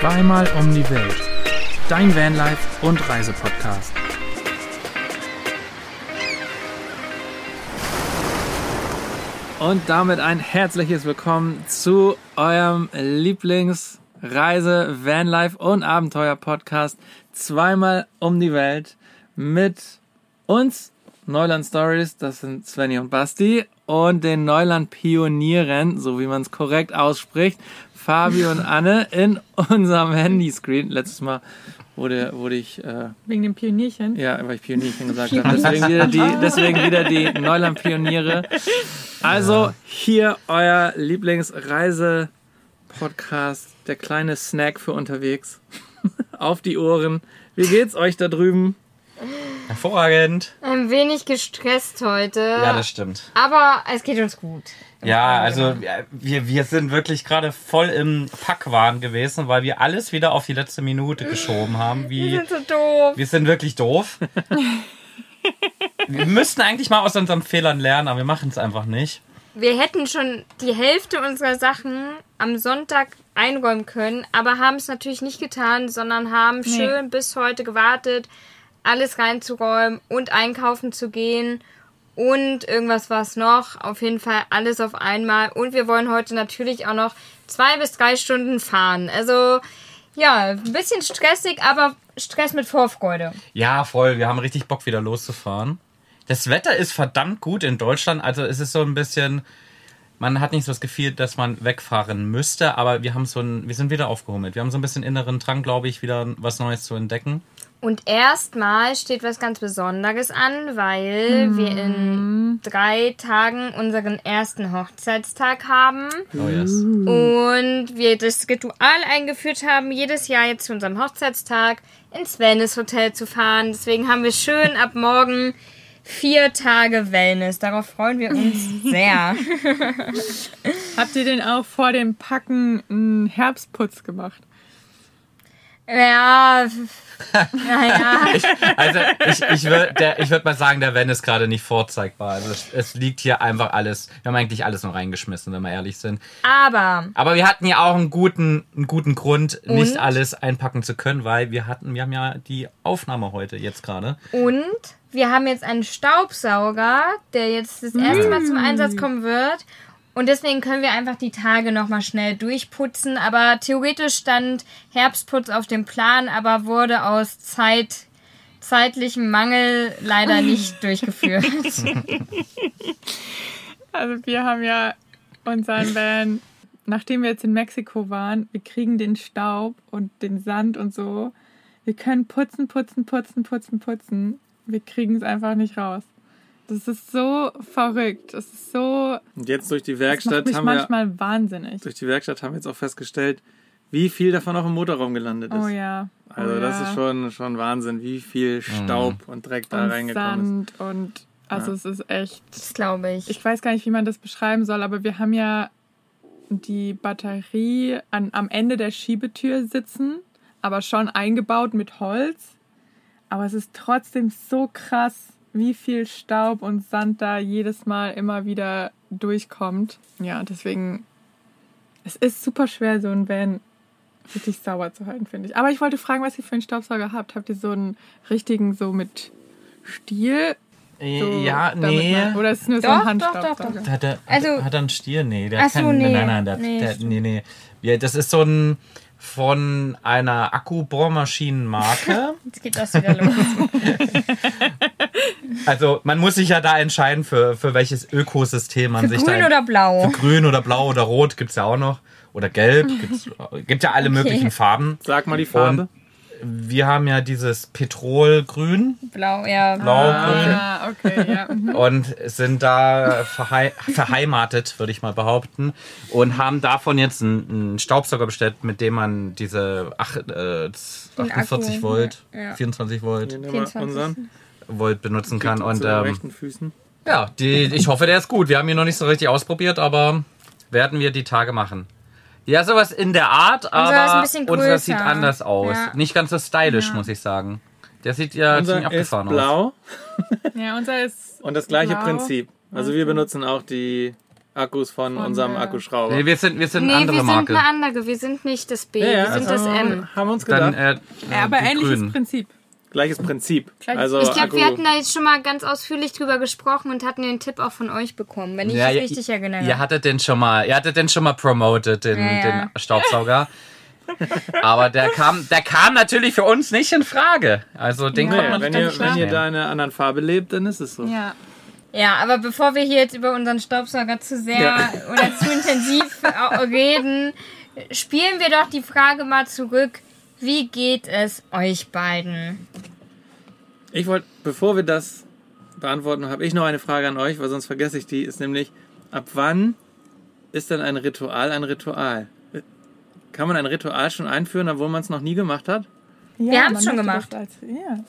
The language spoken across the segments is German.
Zweimal um die Welt. Dein Vanlife und Reisepodcast. Und damit ein herzliches Willkommen zu eurem Lieblingsreise, Vanlife und Abenteuer Podcast. Zweimal um die Welt mit uns Neuland Stories, das sind Svenny und Basti und den Neuland Pionieren, so wie man es korrekt ausspricht, Fabi und Anne in unserem Handyscreen. Letztes Mal wurde, wurde ich. Äh, Wegen dem Pionierchen? Ja, weil ich Pionierchen gesagt habe. Deswegen wieder die, deswegen wieder die Neuland Pioniere. Also hier euer Lieblingsreise-Podcast, der kleine Snack für unterwegs. Auf die Ohren. Wie geht's euch da drüben? Hervorragend. Ein wenig gestresst heute. Ja, das stimmt. Aber es geht uns gut. Ja, also ja, wir, wir sind wirklich gerade voll im Packwahn gewesen, weil wir alles wieder auf die letzte Minute geschoben haben. Wie, Wir sind so doof. wir sind wirklich doof. wir müssten eigentlich mal aus unseren Fehlern lernen, aber wir machen es einfach nicht. Wir hätten schon die Hälfte unserer Sachen am Sonntag einräumen können, aber haben es natürlich nicht getan, sondern haben schön bis heute gewartet, alles reinzuräumen und einkaufen zu gehen. Und irgendwas war es noch. Auf jeden Fall alles auf einmal. Und wir wollen heute natürlich auch noch zwei bis drei Stunden fahren. Also, ja, ein bisschen stressig, aber Stress mit Vorfreude. Ja, voll. Wir haben richtig Bock, wieder loszufahren. Das Wetter ist verdammt gut in Deutschland. Also es ist so ein bisschen, man hat nicht so das Gefühl, dass man wegfahren müsste, aber wir haben so ein, wir sind wieder aufgehummelt. Wir haben so ein bisschen inneren Drang, glaube ich, wieder was Neues zu entdecken. Und erstmal steht was ganz Besonderes an, weil wir in drei Tagen unseren ersten Hochzeitstag haben Oh yes. und wir das Ritual eingeführt haben, jedes Jahr jetzt zu unserem Hochzeitstag ins Wellness Hotel zu fahren. Deswegen haben wir schön ab morgen vier Tage Wellness. Darauf freuen wir uns sehr. Habt ihr denn auch vor dem Packen einen Herbstputz gemacht? ja, naja. Also ich, ich würde ich würd mal sagen, der Van ist gerade nicht vorzeigbar. Also es, es liegt hier einfach alles. Wir haben eigentlich alles noch reingeschmissen, wenn wir ehrlich sind. Aber Aber wir hatten ja auch einen guten, einen guten Grund, nicht Und? alles einpacken zu können, weil wir hatten, wir haben ja die Aufnahme heute jetzt gerade. Und wir haben jetzt einen Staubsauger, der jetzt das erste Mal zum Einsatz kommen wird. Und deswegen können wir einfach die Tage nochmal schnell durchputzen. Aber theoretisch stand Herbstputz auf dem Plan, aber wurde aus Zeit, zeitlichem Mangel leider nicht durchgeführt. Also wir haben ja unseren Van, nachdem wir jetzt in Mexiko waren, wir kriegen den Staub und den Sand und so. Wir können putzen, putzen, putzen, putzen, putzen. Wir kriegen es einfach nicht raus. Das ist so verrückt. Das ist so. Und jetzt durch die Das macht Werkstatt mich haben wir, manchmal wahnsinnig. durch die Werkstatt haben wir jetzt auch festgestellt, wie viel davon auch im Motorraum gelandet ist. Oh ja. Also oh, das ja. ist schon, schon Wahnsinn, wie viel Staub und Dreck da und reingekommen ist. Sand und also es ist echt. Das glaube ich. Ich weiß gar nicht, wie man das beschreiben soll, aber wir haben ja die Batterie an, am Ende der Schiebetür sitzen, aber schon eingebaut mit Holz. Aber es ist trotzdem so krass, wie viel Staub und Sand da jedes Mal immer wieder durchkommt. Ja, deswegen, es ist super schwer, so ein Van richtig sauber zu halten, finde ich. Aber ich wollte fragen, was ihr für einen Staubsauger habt. Habt ihr so einen richtigen, so mit Stiel? So, ja, nee. Man, oder ist es nur so Doch, ein doch, doch, Handstaubsauger? doch. Hat er, Also- hat er einen Stier? Nee, der so, keinen. nee. Nein, nein, der, Nee, der, nee, nee. Ja, das ist so ein von einer Akkubohrmaschinenmarke. Jetzt geht das wieder los. also man muss sich ja da entscheiden, für, für welches Ökosystem man Für sich grün da. oder blau? Für grün oder blau oder rot gibt's ja auch noch. Oder gelb. Gibt's, gibt ja alle möglichen Farben. Sag mal die Farbe. Wir haben ja dieses Petrolgrün, Blau, ja. blaugrün. Ah, okay, ja. mhm. und sind da verhei verheimatet, würde ich mal behaupten, und haben davon jetzt einen, einen Staubsauger bestellt, mit dem man diese ach, äh, 48 Akku, Volt, ja. 24 Volt, Hier nehmen wir 24. Volt benutzen kann. Und ähm, rechten Füßen. ja, die, ich hoffe, der ist gut. Wir haben ihn noch nicht so richtig ausprobiert, aber werden wir die Tage machen. Ja, sowas in der Art, aber ist ein bisschen unser größer. sieht anders aus. Ja. Nicht ganz so stylisch, Ja. muss ich sagen. Der sieht ja Unser ziemlich ist abgefahren aus. blau Ja, unser ist. und das gleiche Blau. Prinzip. Also wir benutzen auch die Akkus von, Von unserem der- Akkuschrauber. Nee, wir sind, wir sind Nee, eine andere wir sind Marke. eine andere. Wir sind nicht das B, ja, ja, wir sind also das M. Haben uns gedacht. Dann, äh, Ja, aber ähnliches Grünen. Prinzip. Gleiches Prinzip. Gleiches- also Ich glaube, wir hatten da jetzt schon mal ganz ausführlich drüber gesprochen und hatten den Tipp auch von euch bekommen, wenn ich Ja, mich ja, richtig ihr- erinnere. Ihr hattet den schon mal, ihr hattet den schon mal promoted, den, Ja, ja. den Staubsauger. Aber der kam, der kam natürlich für uns nicht in Frage. Also den Ja, konnte man wenn, nicht ihr, ganz wenn ihr da in einer anderen Farbe lebt, dann ist es so. Ja. Ja, aber bevor wir hier jetzt über unseren Staubsauger zu sehr Ja. oder zu intensiv äh, reden, spielen wir doch die Frage mal zurück. Wie geht es euch beiden? Ich wollte, bevor wir das beantworten, habe ich noch eine Frage an euch, weil sonst vergesse ich die. Ist nämlich, ab wann ist denn ein Ritual ein Ritual? Kann man ein Ritual schon einführen, obwohl man es noch nie gemacht hat? ja Wir haben's man schon gemacht. Als, ja.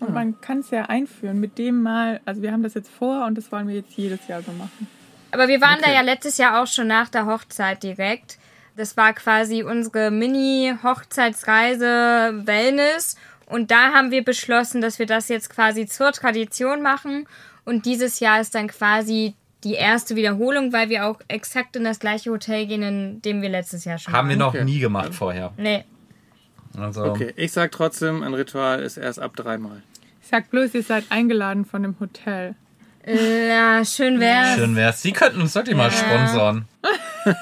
Und man kann es ja einführen mit dem mal, also wir haben das jetzt vor und das wollen wir jetzt jedes Jahr so machen. Aber wir waren da Okay. ja letztes Jahr auch schon nach der Hochzeit direkt. Das war quasi unsere Mini-Hochzeitsreise Wellness. Und da haben wir beschlossen, dass wir das jetzt quasi zur Tradition machen. Und dieses Jahr ist dann quasi die erste Wiederholung, weil wir auch exakt in das gleiche Hotel gehen, in dem wir letztes Jahr schon Haben wir waren. noch Okay. nie gemacht vorher. Nee. Also, Okay, ich sag trotzdem, ein Ritual ist erst ab dreimal. Ich sag bloß, ihr seid eingeladen von dem Hotel. Ja, schön wär's. schön wär's. Sie könnten uns wirklich mal sponsern.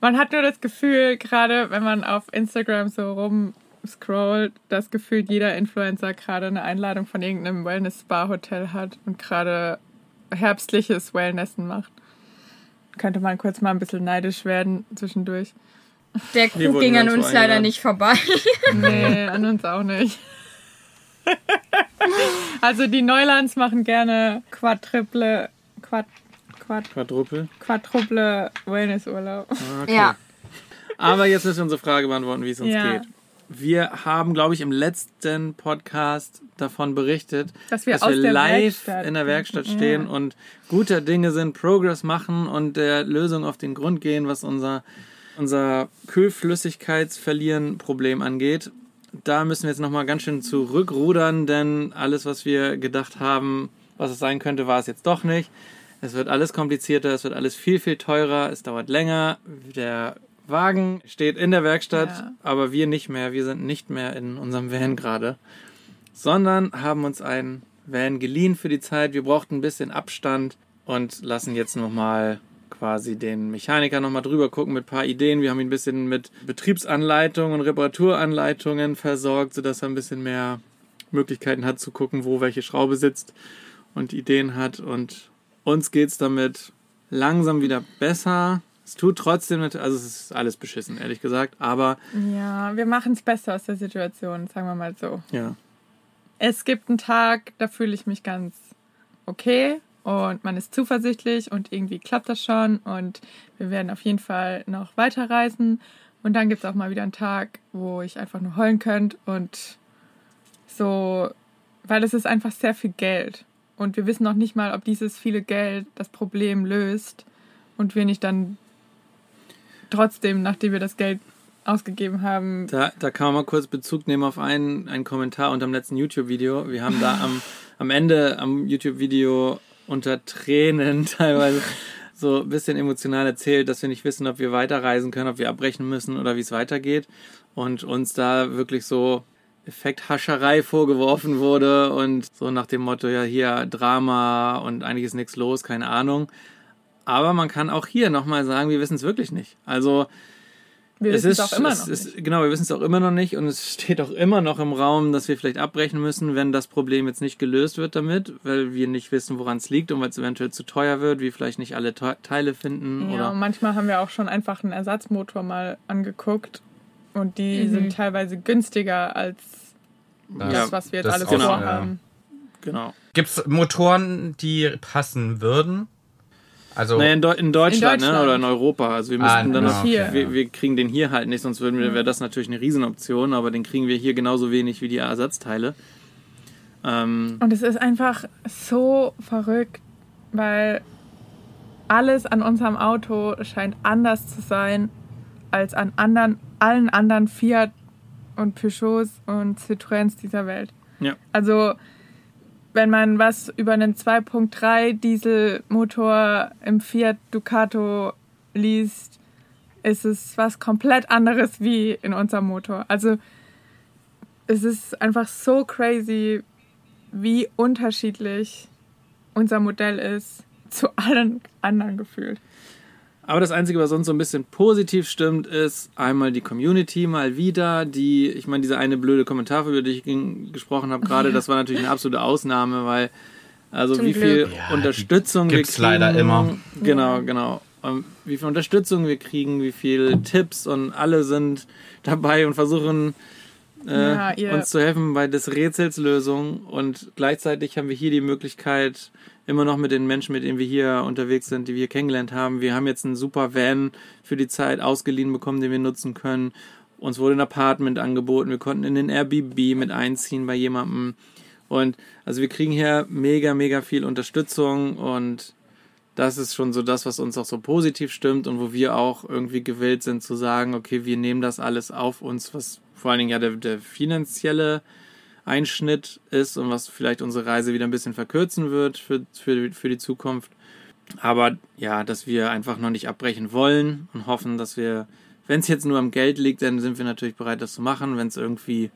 Man hat nur das Gefühl, gerade wenn man auf Instagram so rumscrollt, dass gefühlt jeder Influencer gerade eine Einladung von irgendeinem Wellness-Spa-Hotel hat und gerade herbstliches Wellnessen macht. Könnte man kurz mal ein bisschen neidisch werden zwischendurch. Der wurden ging an uns leider nicht vorbei. Nee, an uns auch nicht. also die Neulands machen gerne Quadruple, Quad, Quad, Quadruple. Quadruple Wellnessurlaub. Okay. Ja. Aber jetzt müssen wir unsere Frage beantworten, wie es uns Ja. geht. Wir haben, glaube ich, im letzten Podcast davon berichtet, Dass wir dass wir live Werkstatt in der Werkstatt ja. stehen und guter Dinge sind, Progress machen und der Lösung auf den Grund gehen, was unser, unser Kühlflüssigkeitsverlieren-Problem angeht. Da müssen wir jetzt nochmal ganz schön zurückrudern, denn alles, was wir gedacht haben, was es sein könnte, war es jetzt doch nicht. Es wird alles komplizierter, es wird alles viel, viel teurer, es dauert länger. Der Wagen steht in der Werkstatt, Ja. aber wir nicht mehr. Wir sind nicht mehr in unserem Van gerade, sondern haben uns einen Van geliehen für die Zeit. Wir brauchten ein bisschen Abstand und lassen jetzt nochmal quasi den Mechaniker nochmal drüber gucken mit ein paar Ideen. Wir haben ihn ein bisschen mit Betriebsanleitungen und Reparaturanleitungen versorgt, sodass er ein bisschen mehr Möglichkeiten hat zu gucken, wo welche Schraube sitzt und Ideen hat. Und uns geht's damit langsam wieder besser. Es tut trotzdem, nicht- also es ist alles beschissen, ehrlich gesagt, aber Ja, wir machen es besser aus der Situation, sagen wir mal so. ja. Es gibt einen Tag, da fühle ich mich ganz okay und man ist zuversichtlich und irgendwie klappt das schon und wir werden auf jeden Fall noch weiterreisen. Und dann gibt es auch mal wieder einen Tag, wo ich einfach nur heulen könnte und so, weil es ist einfach sehr viel Geld. Und wir wissen noch nicht mal, ob dieses viele Geld das Problem löst und wir nicht dann trotzdem, nachdem wir das Geld ausgegeben haben, Da, da kann man mal kurz Bezug nehmen auf einen, einen Kommentar unter dem letzten YouTube-Video. Wir haben da am, am Ende am YouTube-Video unter Tränen teilweise so ein bisschen emotional erzählt, dass wir nicht wissen, ob wir weiterreisen können, ob wir abbrechen müssen oder wie es weitergeht. Und uns da wirklich so Effekthascherei vorgeworfen wurde und so nach dem Motto, ja, hier Drama und eigentlich ist nichts los, keine Ahnung. Aber man kann auch hier nochmal sagen, wir wissen es wirklich nicht. Also wir es wissen ist es auch immer noch ist, nicht. Genau, wir wissen es auch immer noch nicht und es steht auch immer noch im Raum, dass wir vielleicht abbrechen müssen, wenn das Problem jetzt nicht gelöst wird damit, weil wir nicht wissen, woran es liegt und weil es eventuell zu teuer wird, wir vielleicht nicht alle Te Teile finden Ja, oder manchmal haben wir auch schon einfach einen Ersatzmotor mal angeguckt und die sind teilweise günstiger als Das- das, was wir jetzt alles auch, genau. vorhaben. genau. Gibt es Motoren, die passen würden? Also, Naja, in, Deu in, Deutschland, Ne? Deutschland. oder in Europa. Also wir Ah, müssten dann genau, noch, hier. wir, wir kriegen den hier halt nicht, sonst würden wir, wäre das natürlich eine Riesenoption, aber den kriegen wir hier genauso wenig wie die Ersatzteile. Ähm, Und es ist einfach so verrückt, weil alles an unserem Auto scheint anders zu sein als an anderen, allen anderen Fiat und Peugeots und Citroëns dieser Welt. ja. Also wenn man was über einen 2.3 Dieselmotor im Fiat Ducato liest, ist es was komplett anderes wie in unserem Motor. Also es ist einfach so crazy, wie unterschiedlich unser Modell ist zu allen anderen gefühlt. Aber das Einzige, was uns so ein bisschen positiv stimmt, ist einmal die Community mal wieder, die, ich meine, diese eine blöde Kommentar, über die ich gesprochen habe gerade, das war natürlich eine absolute Ausnahme, weil also Zum wie viel Glück. Ja, Unterstützung gibt's wir kriegen. leider immer. Genau, genau. Und wie viel Unterstützung wir kriegen, wie viel Tipps und alle sind dabei und versuchen äh, Ja, uns zu helfen bei des Rätsels Lösung und gleichzeitig haben wir hier die Möglichkeit, immer noch mit den Menschen, mit denen wir hier unterwegs sind, die wir kennengelernt haben. Wir haben jetzt einen super Van für die Zeit ausgeliehen bekommen, den wir nutzen können. Uns wurde ein Apartment angeboten, wir konnten in den Airbnb mit einziehen bei jemandem. Und also wir kriegen hier mega, mega viel Unterstützung und das ist schon so das, was uns auch so positiv stimmt und wo wir auch irgendwie gewillt sind zu sagen, okay, wir nehmen das alles auf uns, was vor allen Dingen ja der, der finanzielle Einschnitt ist und was vielleicht unsere Reise wieder ein bisschen verkürzen wird für, für, für die Zukunft. Aber ja, dass wir einfach noch nicht abbrechen wollen und hoffen, dass wir, wenn es jetzt nur am Geld liegt, dann sind wir natürlich bereit, das zu machen. Wenn es irgendwie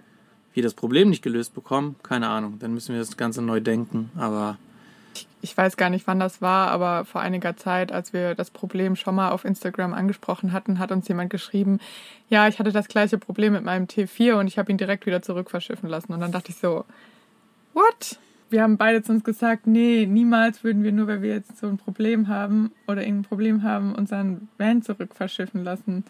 wir das Problem nicht gelöst bekommen, keine Ahnung, dann müssen wir das Ganze neu denken. Aber Ich weiß gar nicht, wann das war, aber vor einiger Zeit, als wir das Problem schon mal auf Instagram angesprochen hatten, hat uns jemand geschrieben, ja, ich hatte das gleiche Problem mit meinem T4 und ich habe ihn direkt wieder zurückverschiffen lassen. Und dann dachte ich so, what? Wir haben beide zu uns gesagt, nee, niemals würden wir nur, weil wir jetzt so ein Problem haben oder irgendein Problem haben, unseren Van zurückverschiffen lassen.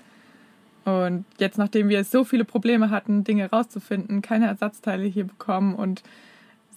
Und jetzt, nachdem wir so viele Probleme hatten, Dinge rauszufinden, keine Ersatzteile hier bekommen und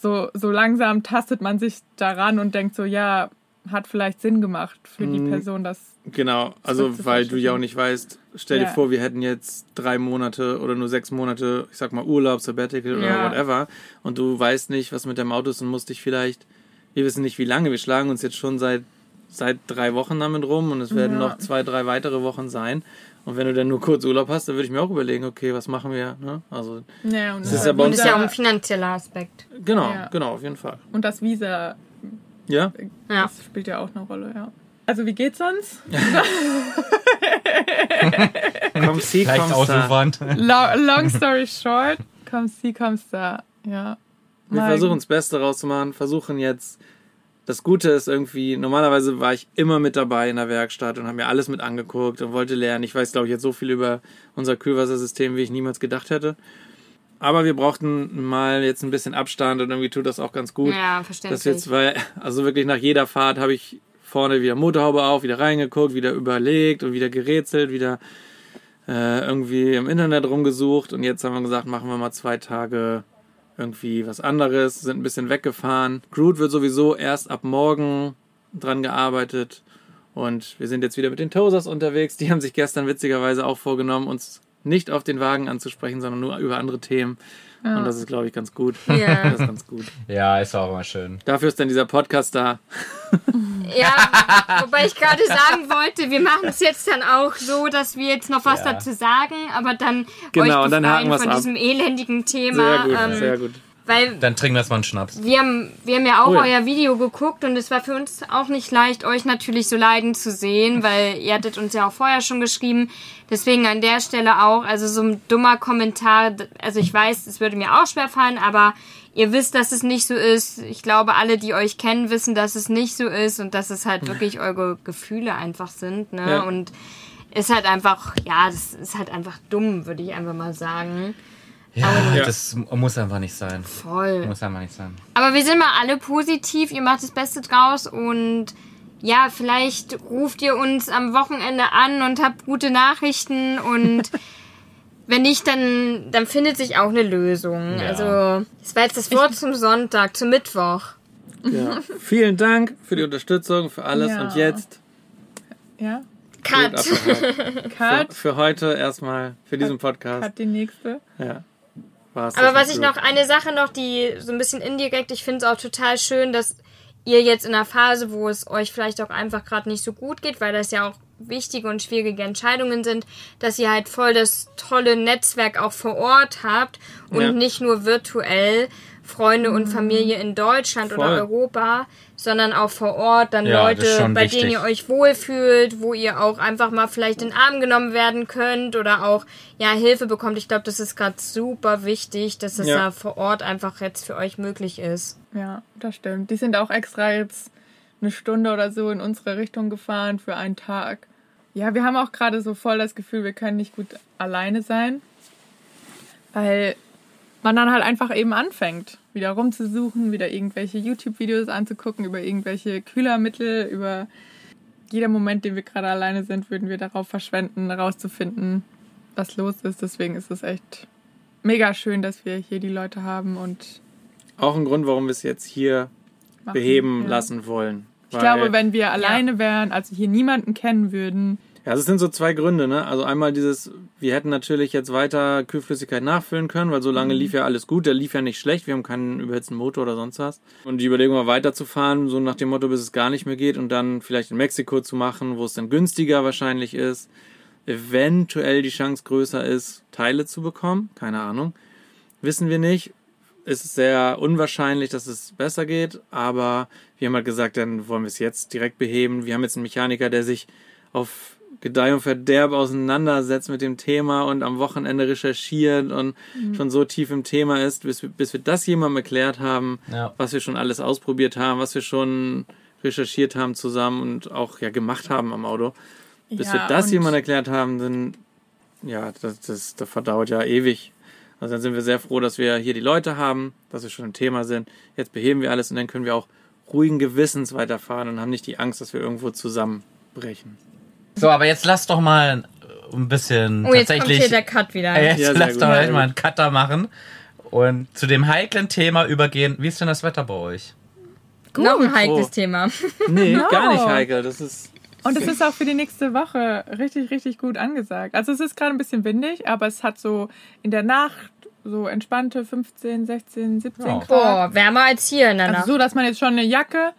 so, so langsam tastet man sich daran und denkt so, ja, hat vielleicht Sinn gemacht für die Mhm. Person, das. Genau, also weil du ja auch nicht weißt, stell dir Ja. vor, wir hätten jetzt drei Monate oder nur sechs Monate, ich sag mal Urlaub, Sabbatical oder Ja. whatever und du weißt nicht, was mit deinem Auto ist und musst dich vielleicht, wir wissen nicht wie lange, wir schlagen uns jetzt schon seit, seit drei Wochen damit rum und es werden Ja. noch zwei, drei weitere Wochen sein und wenn du dann nur kurz Urlaub hast, dann würde ich mir auch überlegen, okay, was machen wir, ne? Also, Ja, und, Das ist ja bei uns- ist ja auch ein finanzieller Aspekt. genau, Ja. genau, auf jeden Fall. und das Visa, Ja? Ja. das spielt ja auch eine Rolle, ja. Also wie geht's uns? Komm, sie, da. ausufernd. Long, long story short, kommst sie, kommst da. Ja. Wir versuchen das Beste rauszumachen, versuchen jetzt. Das Gute ist irgendwie, normalerweise war ich immer mit dabei in der Werkstatt und habe mir alles mit angeguckt und wollte lernen. Ich weiß, glaube ich, jetzt so viel über unser Kühlwassersystem, wie ich niemals gedacht hätte. Aber wir brauchten mal jetzt ein bisschen Abstand und irgendwie tut das auch ganz gut. Ja, Das verständlich. jetzt, weil, also wirklich nach jeder Fahrt habe ich vorne wieder Motorhaube auf, wieder reingeguckt, wieder überlegt und wieder gerätselt, wieder äh, irgendwie im Internet rumgesucht und jetzt haben wir gesagt, machen wir mal zwei Tage irgendwie was anderes, sind ein bisschen weggefahren. Groot wird sowieso erst ab morgen dran gearbeitet und wir sind jetzt wieder mit den Tosers unterwegs. Die haben sich gestern witzigerweise auch vorgenommen, uns nicht auf den Wagen anzusprechen, sondern nur über andere Themen. Und das ist, glaube ich, ganz gut. Ja. Das ist ganz gut. Ja, ist auch immer schön. Dafür ist dann dieser Podcast da. Ja, wobei ich gerade sagen wollte, wir machen es jetzt dann auch so, dass wir jetzt noch was Ja. dazu sagen, aber dann Genau, euch und dann haken von ab. diesem elendigen Sehr Thema. gut, ähm, sehr gut. Weil Dann trinken wir erstmal einen Schnaps. wir haben, wir haben ja auch Oh ja. euer Video geguckt und es war für uns auch nicht leicht, euch natürlich so leiden zu sehen, weil ihr hattet uns ja auch vorher schon geschrieben. Deswegen an der Stelle auch, also so ein dummer Kommentar, also ich weiß, es würde mir auch schwer fallen, aber ihr wisst, dass es nicht so ist. Ich glaube, alle, die euch kennen, wissen, dass es nicht so ist und dass es halt wirklich eure Gefühle einfach sind, ne? Ja. Und ist halt einfach, ja, das ist halt einfach dumm, würde ich einfach mal sagen. Ja, Ja. das muss einfach nicht sein. Voll. Muss einfach nicht sein. Aber wir sind mal alle positiv, ihr macht das Beste draus und ja, vielleicht ruft ihr uns am Wochenende an und habt gute Nachrichten und wenn nicht, dann, dann findet sich auch eine Lösung. Ja. Also, das war jetzt das Wort zum Sonntag, zum Mittwoch. Ja. Vielen Dank für die Unterstützung, für alles. Ja. Und jetzt Ja. Cut. Cut. für, für heute erstmal, für diesen Podcast. Cut die nächste. Ja. War's Aber was ich noch, eine Sache noch, die so ein bisschen indirekt, ich finde es auch total schön, dass ihr jetzt in einer Phase, wo es euch vielleicht auch einfach gerade nicht so gut geht, weil das ja auch wichtige und schwierige Entscheidungen sind, dass ihr halt voll das tolle Netzwerk auch vor Ort habt und Ja. nicht nur virtuell, Freunde und Familie in Deutschland Voll. oder Europa, sondern auch vor Ort dann Ja, Leute, bei wichtig. denen ihr euch wohlfühlt, wo ihr auch einfach mal vielleicht in den Arm genommen werden könnt oder auch ja Hilfe bekommt. Ich glaube, das ist gerade super wichtig, dass das Ja. da vor Ort einfach jetzt für euch möglich ist. Ja, das stimmt. Die sind auch extra jetzt eine Stunde oder so in unsere Richtung gefahren für einen Tag. Ja, wir haben auch gerade so voll das Gefühl, wir können nicht gut alleine sein, weil man dann halt einfach eben anfängt, wieder rumzusuchen, wieder irgendwelche YouTube-Videos anzugucken über irgendwelche Kühlermittel, über jeder Moment, den wir gerade alleine sind, würden wir darauf verschwenden, herauszufinden, was los ist. Deswegen ist es echt mega schön, dass wir hier die Leute haben und Auch ein Grund, warum wir es jetzt hier machen. beheben Ja. lassen wollen. Ich glaube, wenn wir alleine wären, also hier niemanden kennen würden, Ja, es sind so zwei Gründe, ne? Also einmal dieses, wir hätten natürlich jetzt weiter Kühlflüssigkeit nachfüllen können, weil so lange lief ja alles gut, der lief ja nicht schlecht, wir haben keinen überhitzten Motor oder sonst was. Und die Überlegung war weiterzufahren, so nach dem Motto, bis es gar nicht mehr geht und dann vielleicht in Mexiko zu machen, wo es dann günstiger wahrscheinlich ist, eventuell die Chance größer ist, Teile zu bekommen, keine Ahnung. Wissen wir nicht. Es ist sehr unwahrscheinlich, dass es besser geht, aber wir haben halt gesagt, dann wollen wir es jetzt direkt beheben. Wir haben jetzt einen Mechaniker, der sich auf Gedeih und Verderb auseinandersetzt mit dem Thema und am Wochenende recherchiert und schon so tief im Thema ist, bis, wir- bis wir das jemandem erklärt haben, Ja. was wir schon alles ausprobiert haben, was wir schon recherchiert haben zusammen und auch ja gemacht haben am Auto. Bis Ja, wir das jemandem erklärt haben, dann ja, das, das, das verdauert ja ewig. Also dann sind wir sehr froh, dass wir hier die Leute haben, dass wir schon im Thema sind. Jetzt beheben wir alles und dann können wir auch ruhigen Gewissens weiterfahren und haben nicht die Angst, dass wir irgendwo zusammenbrechen. So, aber jetzt lass doch mal ein bisschen Oh, jetzt kommt tatsächlich. hier der Cut wieder. Äh, jetzt Ja, lass gut. doch mal gut. einen Cutter machen und zu dem heiklen Thema übergehen. Wie ist denn das Wetter bei euch? Noch ein heikles Oh. Thema. Nee, No. gar nicht heikel. Das ist Und es ist auch für die nächste Woche richtig, richtig gut angesagt. Also es ist gerade ein bisschen windig, aber es hat so in der Nacht so entspannte 15, 16, 17 Ja. Grad. Boah, wärmer als hier in der Nacht. Also so, dass man jetzt schon eine Jacke,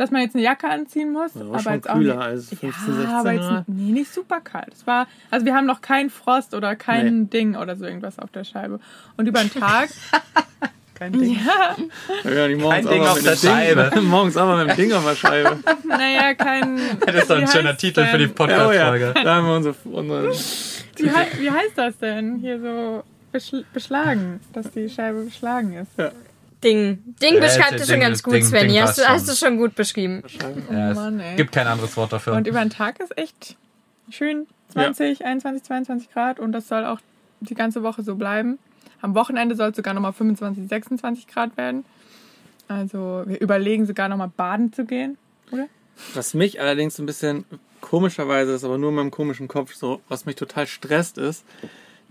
dass man jetzt eine Jacke anziehen muss. Ja, aber schon jetzt auch kühler nicht, als 15, ja, 16 aber jetzt. Nee, nicht super kalt. Es war, also wir haben noch keinen Frost oder kein Nee. Ding oder so irgendwas auf der Scheibe. Und über den Tag, Kein Ding. ja, ja, morgens Kein Ding auch mal auf mit der dem Ding- Scheibe. morgens auch mal mit dem Ding auf der Scheibe. naja, kein... Das ist doch ein schöner Titel für die denn? Ja, oh ja, Podcast-Folge. da haben wir unsere, unsere Wie, hei- wie heißt das denn? Hier so beschl beschlagen, dass die Scheibe beschlagen ist. Ding. Ding Ja, beschreibt es schon ganz gut, Ding- Svenny. Ding Hast du, hast du schon gut beschrieben. Ja, Mann, es ey. gibt kein anderes Wort dafür. Und über den Tag ist echt schön 20, 21, 22 Grad und das soll auch die ganze Woche so bleiben. Am Wochenende soll es sogar nochmal 25, 26 Grad werden. Also wir überlegen sogar nochmal baden zu gehen, oder? Was mich allerdings ein bisschen komischerweise ist, aber nur in meinem komischen Kopf so, was mich total stresst ist,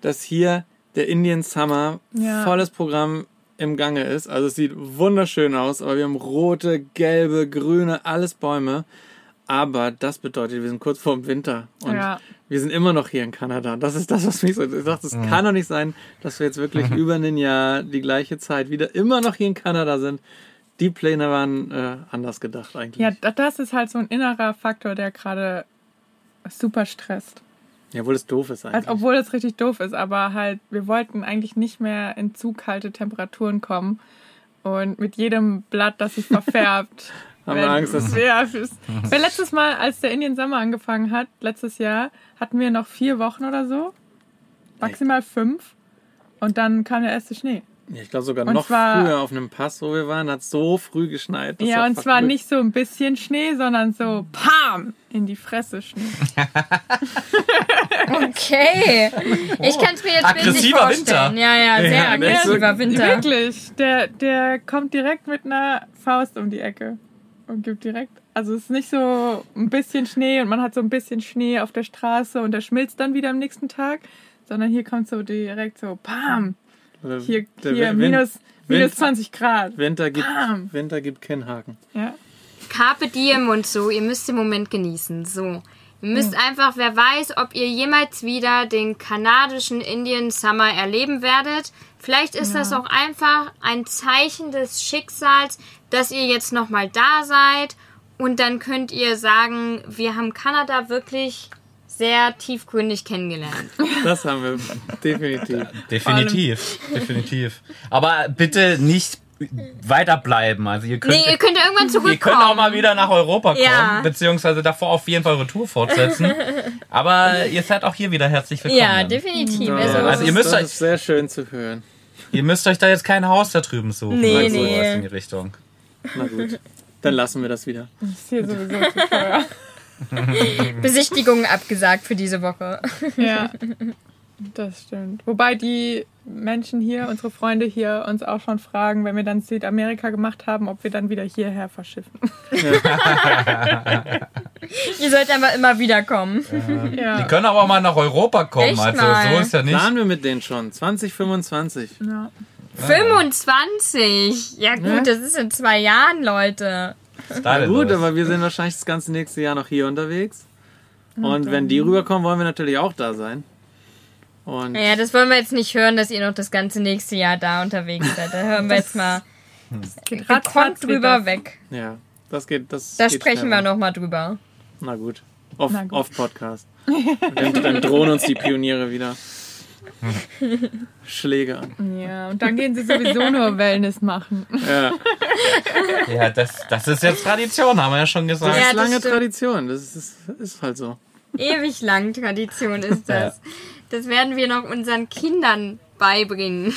dass hier der Indian Summer Ja. volles Programm im Gange ist. Also es sieht wunderschön aus, aber wir haben rote, gelbe, grüne, alles Bäume. Aber das bedeutet, wir sind kurz vor dem Winter und Ja. wir sind immer noch hier in Kanada. Das ist das, was mich so. Ich dachte, es kann doch nicht sein, dass wir jetzt wirklich über ein Jahr die gleiche Zeit wieder immer noch hier in Kanada sind. Die Pläne waren äh, anders gedacht eigentlich. Ja, da- das ist halt so ein innerer Faktor, der gerade super stresst. Ja, obwohl es doof ist eigentlich. Also, obwohl es richtig doof ist, aber halt, wir wollten eigentlich nicht mehr in zu kalte Temperaturen kommen. Und mit jedem Blatt, das sich verfärbt. Haben wir Angst, dass- ja, weil letztes Mal, als der Indian Sommer angefangen hat, letztes Jahr, hatten wir noch vier Wochen oder so. Maximal fünf. Und dann kam der erste Schnee. Ja, ich glaube sogar Und noch zwar- früher auf einem Pass, wo wir waren, hat so früh geschneit. Das ja, und zwar nicht so ein bisschen Schnee, sondern so PAM! In die Fresse Schnee. Okay. Ich kann es mir jetzt Aggressiver vorstellen. Winter. Ja, ja, sehr Ja, aggressiver so- Winter. Wirklich. Der, der kommt direkt mit einer Faust um die Ecke. Und gibt direkt. Also es ist nicht so ein bisschen Schnee und man hat so ein bisschen Schnee auf der Straße und der schmilzt dann wieder am nächsten Tag. Sondern hier kommt so direkt so PAM! Oder Hier, hier Win- minus, minus Win- 20 Grad. Winter gibt, Bam. Winter gibt Kinnhaken. Ja. Carpe diem und so. Ihr müsst den Moment genießen. So. Ihr müsst einfach, wer weiß, ob ihr jemals wieder den kanadischen Indian Summer erleben werdet. Vielleicht ist das auch einfach ein Zeichen des Schicksals, dass ihr jetzt nochmal da seid. Und dann könnt ihr sagen, wir haben Kanada wirklich sehr tiefgründig kennengelernt. Das haben wir definitiv. Definitiv, definitiv. Aber bitte nicht weiterbleiben. Also ihr könnt, Nee, ihr könnt ja irgendwann zurückkommen. ihr könnt auch mal wieder nach Europa kommen, Ja. beziehungsweise davor auf jeden Fall eure Tour fortsetzen. Aber ihr seid auch hier wieder herzlich willkommen. Ja, definitiv. Ja, Also, also ihr müsst das euch- ist sehr schön zu hören. Ihr müsst euch da jetzt kein Haus da drüben suchen. Nee, nee. in die Richtung. Na gut, dann lassen wir das wieder. Das ist hier sowieso zu teuer. Besichtigungen abgesagt für diese Woche. Ja, das stimmt. Wobei die Menschen hier, unsere Freunde hier, uns auch schon fragen, wenn wir dann Südamerika gemacht haben, ob wir dann wieder hierher verschiffen. Ihr sollt aber immer wieder kommen. Die Ja. können aber auch mal nach Europa kommen. Echt also mal? so ist ja nicht. Planen wir mit denen schon. 2025. ja. 25. Ja gut, Ja. das ist in zwei Jahren, Leute. Na gut, aber wir sind wahrscheinlich das ganze nächste Jahr noch hier unterwegs. Und wenn die rüberkommen, wollen wir natürlich auch da sein. Und Naja, das wollen wir jetzt nicht hören, dass ihr noch das ganze nächste Jahr da unterwegs seid. Da hören wir jetzt mal Geht gekonnt drüber das. weg. ja, das geht. Das Da geht sprechen wir schneller. nochmal drüber. Na gut. Off, Na gut. off Podcast. dann, dann drohen uns die Pioniere wieder. Schläge an. Ja, und dann gehen sie sowieso nur Wellness machen. Ja, Ja, das, das ist jetzt Tradition, haben wir ja schon das gesagt. Ja, ist das lange stimmt. Tradition. Das ist, ist halt so. Ewig lang Tradition ist das. Das werden wir noch unseren Kindern beibringen.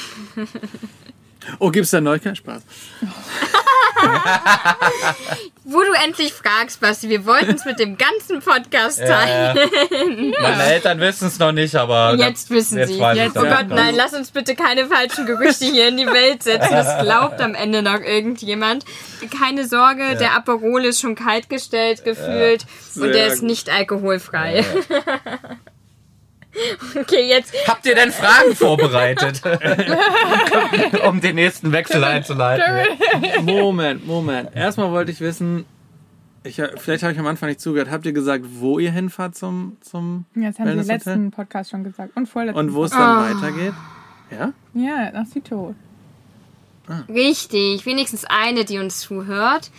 Oh, gibt's da Neuigkeiten? Spaß. Wo du endlich fragst, Basti, wir wollten es mit dem ganzen Podcast teilen. Meine Eltern wissen es noch nicht, aber Jetzt wissen jetzt sie. weiß ich Jetzt, oh. Gott, nein, lass uns bitte keine falschen Gerüchte hier in die Welt setzen. Das glaubt am Ende noch irgendjemand. Keine Sorge, der Aperol ist schon kaltgestellt gefühlt und Sehr der ist nicht alkoholfrei. Okay, jetzt Habt ihr denn Fragen vorbereitet? um den nächsten Wechsel einzuleiten. Moment, Moment. Erstmal wollte ich wissen, ich, vielleicht habe ich am Anfang nicht zugehört. Habt ihr gesagt, wo ihr hinfahrt zum, zum Ja, Das haben sie im letzten Podcast schon gesagt. Und vorletzten. Und wo es Ah. dann weitergeht? Ja? Ja, nach Südtirol. Richtig, wenigstens eine, die uns zuhört.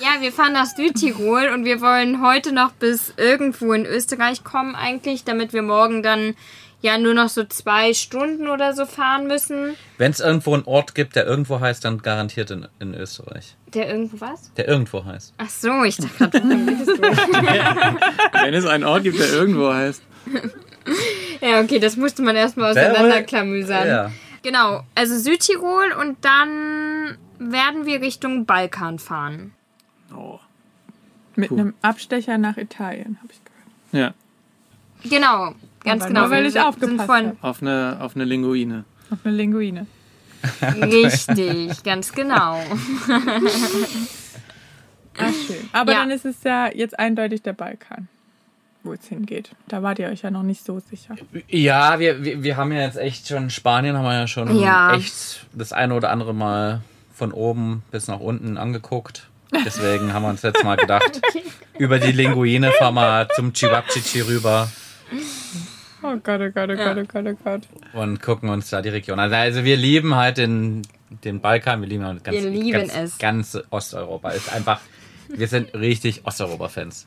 Ja, wir fahren nach Südtirol und wir wollen heute noch bis irgendwo in Österreich kommen eigentlich, damit wir morgen dann ja nur noch so zwei Stunden oder so fahren müssen. Wenn es irgendwo einen Ort gibt, der irgendwo heißt, dann garantiert in, in Österreich. Der irgendwo was? Der irgendwo heißt. Ach so, ich dachte gerade? Wenn es einen Ort gibt, der irgendwo heißt. Ja, okay, das musste man erstmal auseinanderklamüsern. Ja. Genau, also Südtirol und dann werden wir Richtung Balkan fahren. Oh. Mit Cool. einem Abstecher nach Italien, habe ich gehört. Ja, Genau, ganz genau. nur, weil ich aufgepasst habe. auf eine, auf eine Linguine. Auf eine Linguine. Richtig, ganz genau. Ah, schön. Aber Ja. dann ist es ja jetzt eindeutig der Balkan, wo es hingeht. Da wart ihr euch ja noch nicht so sicher. Ja, wir, wir, wir haben ja jetzt echt schon, Spanien haben wir ja schon Ja. echt das eine oder andere Mal von oben bis nach unten angeguckt. Deswegen haben wir uns jetzt mal gedacht, über die Linguine fahren wir zum Chivapchichi rüber Oh Gott, oh Gott, oh Gott, oh Gott, oh Gott. und gucken uns da die Region an. Also wir lieben halt den, den Balkan, wir lieben halt ganz, Wir lieben ganz, es. ganz Osteuropa. Ist einfach, wir sind richtig Osteuropa-Fans.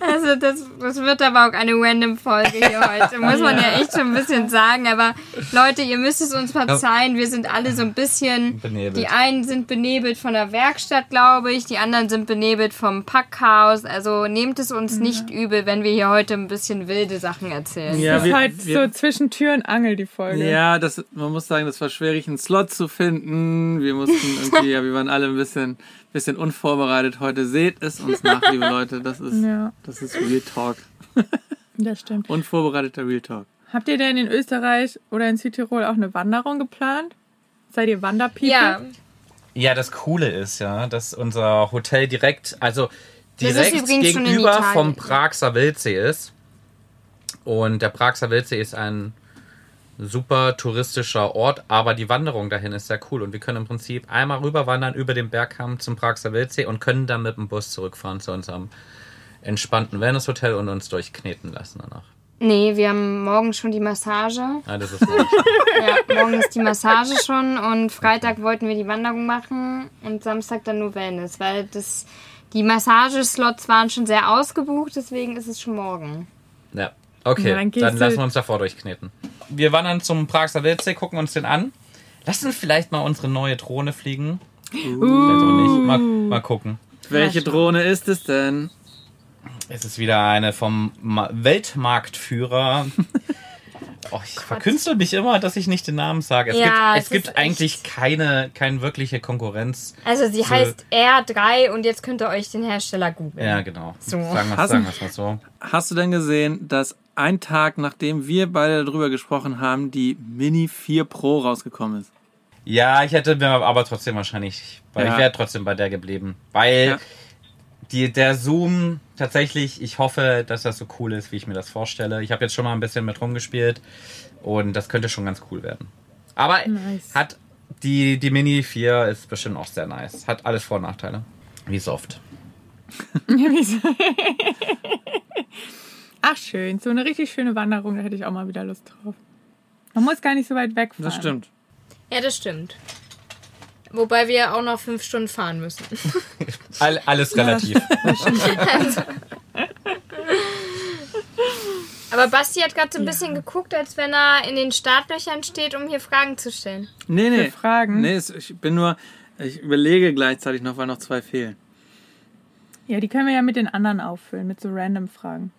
Also das, das wird aber auch eine random Folge hier heute, muss man ja echt schon ein bisschen sagen. Aber Leute, ihr müsst es uns verzeihen, wir sind alle so ein bisschen... Benebelt. Die einen sind benebelt von der Werkstatt, glaube ich, die anderen sind benebelt vom Packhaus. Also nehmt es uns nicht übel, wenn wir hier heute ein bisschen wilde Sachen erzählen. Ja, Das ist halt so zwischen Tür und Angel, die Folge. Ja, das, man muss sagen, das war schwierig, einen Slot zu finden. Wir mussten irgendwie, ja, wir waren alle ein bisschen, bisschen unvorbereitet. Heute seht es uns nach, liebe Leute. Das ist, Ja. das ist Real Talk. Das stimmt. Unvorbereiteter Real Talk. Habt ihr denn in Österreich oder in Südtirol auch eine Wanderung geplant? Seid ihr Wanderpeople? Ja, Ja, das Coole ist ja, dass unser Hotel direkt, also direkt gegenüber vom Praxer Wildsee ist. Und der Praxer Wildsee ist ein super touristischer Ort, aber die Wanderung dahin ist sehr cool. Und wir können im Prinzip einmal rüberwandern über den Bergkamm zum Praxer Wildsee und können dann mit dem Bus zurückfahren zu unserem entspannten Wellnesshotel und uns durchkneten lassen danach. nee, wir haben morgen schon die Massage. Ja, das ist gut. Ja, morgen ist die Massage schon und Freitag wollten wir die Wanderung machen und Samstag dann nur Wellness, weil das, die Massageslots waren schon sehr ausgebucht, deswegen ist es schon morgen. Ja. Okay, Ja, dann dann, lassen wir uns davor durchkneten. Wir wandern zum Prager WC, gucken uns den an. Lassen vielleicht mal unsere neue Drohne fliegen. Vielleicht auch nicht. Mal, mal gucken. Welche Drohne ist es denn? Es ist wieder eine vom Ma Weltmarktführer. Oh, ich verkünstel mich immer, dass ich nicht den Namen sage. Es Ja, gibt, es es gibt eigentlich echt- keine, keine wirkliche Konkurrenz. Also sie heißt R3 und jetzt könnt ihr euch den Hersteller googeln. Ja, genau. So. Sagen wir wir's mal so. Hast du denn gesehen, dass ein Tag nachdem wir beide darüber gesprochen haben, die Mini 4 Pro rausgekommen ist? Ja, ich hätte mir aber trotzdem wahrscheinlich, weil Ja. ich wäre trotzdem bei der geblieben. Weil Ja. die, der Zoom tatsächlich, ich hoffe, dass das so cool ist, wie ich mir das vorstelle. Ich habe jetzt schon mal ein bisschen mit rumgespielt und das könnte schon ganz cool werden. Aber Nice. hat die, die Mini 4 ist bestimmt auch sehr nice. Hat alles Vor- und Nachteile. Wie so oft. Ach schön, so eine richtig schöne Wanderung, da hätte ich auch mal wieder Lust drauf. Man muss gar nicht so weit wegfahren. Das stimmt. Ja, das stimmt. Wobei wir auch noch fünf Stunden fahren müssen. All, alles relativ. Aber Basti hat gerade so ein bisschen geguckt, als wenn er in den Startlöchern steht, um hier Fragen zu stellen. Nee, nee. Für Fragen? Nee, ich bin nur, ich überlege gleichzeitig noch, weil noch zwei fehlen. Ja, die können wir ja mit den anderen auffüllen, mit so random Fragen.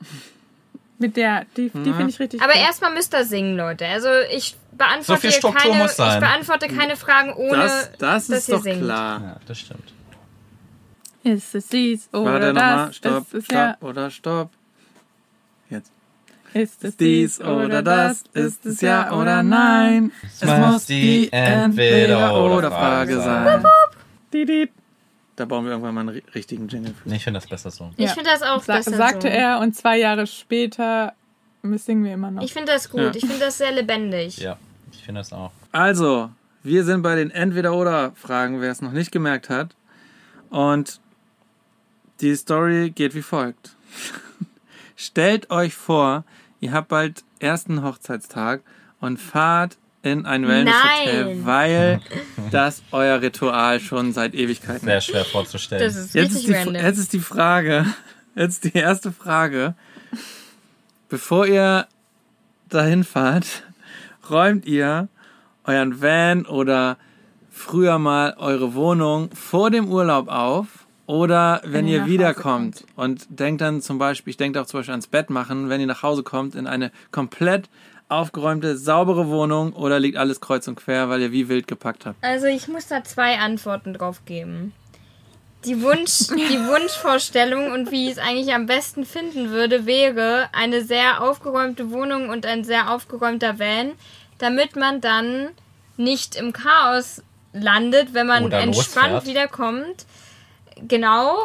Mit der, die, die finde ich richtig Aber gut. erstmal müsst ihr singen, Leute. Also ich beantworte, So viel hier Struktur keine, muss sein. ich beantworte keine Fragen ohne, Das, das dass ist ihr doch singt. klar. ja, das stimmt. Ist es dies oder Warte nochmal. das? Stopp, ist es stopp ja, oder stopp. Jetzt. ist es Dies oder das, ist es ja oder nein. Es muss muss die Entweder-oder-Frage sein. Die, die. Da bauen wir irgendwann mal einen ri- richtigen Jingle für. Nee, Ich finde das besser so. Ich Ja. finde das auch Sa besser sagte so. er und zwei Jahre später singen wir immer noch. Ich finde das gut. Ja. Ich finde das sehr lebendig. Ja, ich finde das auch. Also, wir sind bei den Entweder-Oder-Fragen, wer es noch nicht gemerkt hat. Und die Story geht wie folgt. Stellt euch vor, ihr habt bald ersten Hochzeitstag und fahrt in ein Wellnesshotel, Nein. weil das euer Ritual schon seit Ewigkeiten Sehr schwer vorzustellen. Das ist Jetzt ist, die, random. jetzt ist die Frage, jetzt die erste Frage. Bevor ihr dahin fahrt, räumt ihr euren Van oder früher mal eure Wohnung vor dem Urlaub auf oder wenn, Wenn ihr ihr wiederkommt und denkt dann zum Beispiel, ich denke auch zum Beispiel ans Bett machen, wenn ihr nach Hause kommt in eine komplett aufgeräumte, saubere Wohnung oder liegt alles kreuz und quer, weil ihr wie wild gepackt habt. Also ich muss da zwei Antworten drauf geben. Die, Wunsch, die Wunschvorstellung und wie ich es eigentlich am besten finden würde, wäre eine sehr aufgeräumte Wohnung und ein sehr aufgeräumter Van, damit man dann nicht im Chaos landet, wenn man Oder entspannt losfährt. wiederkommt. Genau.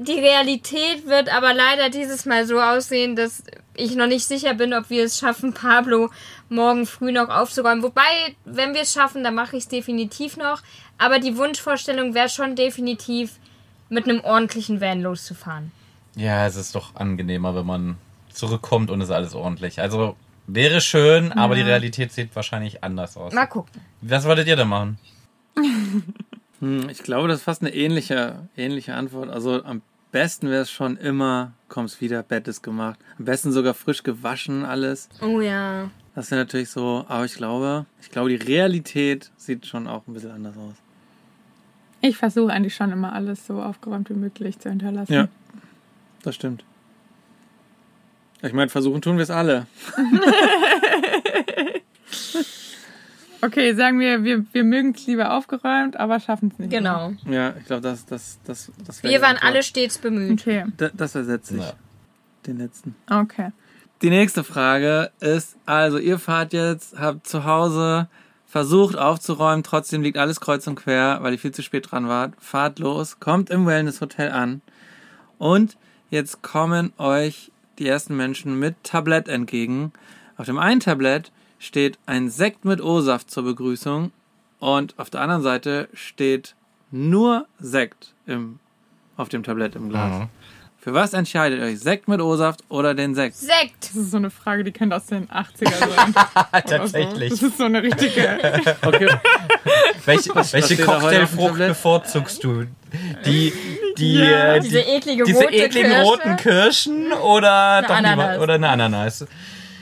Die Realität wird aber leider dieses Mal so aussehen, dass ich noch nicht sicher bin, ob wir es schaffen, Pablo morgen früh noch aufzuräumen. Wobei, wenn wir es schaffen, dann mache ich es definitiv noch. Aber die Wunschvorstellung wäre schon definitiv, mit einem ordentlichen Van loszufahren. Ja, es ist doch angenehmer, wenn man zurückkommt und ist alles ordentlich. Also wäre schön, aber die Realität sieht wahrscheinlich anders aus. Mal gucken. Was wolltet ihr denn machen? Hm, Ich glaube, das ist fast eine ähnliche, ähnliche Antwort. Also am besten wäre es schon immer, kommst wieder, Bett ist gemacht. Am besten sogar frisch gewaschen alles. Oh ja. Das wäre natürlich so, aber ich glaube, ich glaube, die Realität sieht schon auch ein bisschen anders aus. Ich versuche eigentlich schon immer alles so aufgeräumt wie möglich zu hinterlassen. Ja, das stimmt. Ich meine, versuchen tun wir es alle. Okay, sagen wir, wir, wir mögen es lieber aufgeräumt, aber schaffen es nicht. Genau. Ja, ich glaube, das, das, das, das wäre Wir waren alle stets bemüht. Okay, Da- Das ersetzt sich. Ja. Den letzten. okay. Die nächste Frage ist, also ihr fahrt jetzt, habt zu Hause versucht aufzuräumen, trotzdem liegt alles kreuz und quer, weil ihr viel zu spät dran wart. Fahrt los, kommt im Wellness-Hotel an und jetzt kommen euch die ersten Menschen mit Tablett entgegen. Auf dem einen Tablett steht ein Sekt mit O-Saft zur Begrüßung und auf der anderen Seite steht nur Sekt im, auf dem Tablett im Glas. Mhm. Für was entscheidet ihr euch? Sekt mit O-Saft oder den Sekt? Sekt! Das ist so eine Frage, die könnte aus den 80er sein. Tatsächlich. Das ist so eine richtige. Okay. Welche, welche Cocktailfrucht bevorzugst du? Die, die, Ja. äh, Diese die, eklige diese rote ekligen Kirsche. roten Kirschen oder doch Ananas. lieber, oder eine Ananas.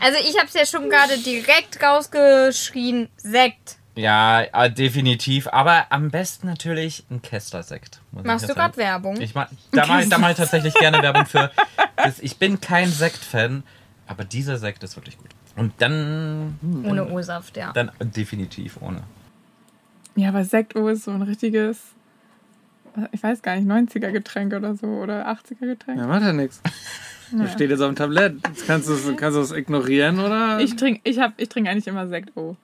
Also ich habe es ja schon gerade direkt rausgeschrien. Sekt. Ja, äh, definitiv. Aber am besten natürlich ein Kessler-Sekt. Machst du gerade Werbung? Ich mach, da mache ich, da mach ich tatsächlich gerne Werbung für. Das, ich bin kein Sekt-Fan, aber dieser Sekt ist wirklich gut. Und dann, hm, Ohne O-Saft, ja. dann definitiv ohne. Ja, aber Sekt-O ist so ein richtiges, ich weiß gar nicht, 90er-Getränk oder so oder 80er-Getränk. Ja, macht ja nichts. Das steht jetzt auf dem Tablett. Jetzt kannst du es ignorieren oder? Ich trinke ich hab, ich trink eigentlich immer Sekt-O.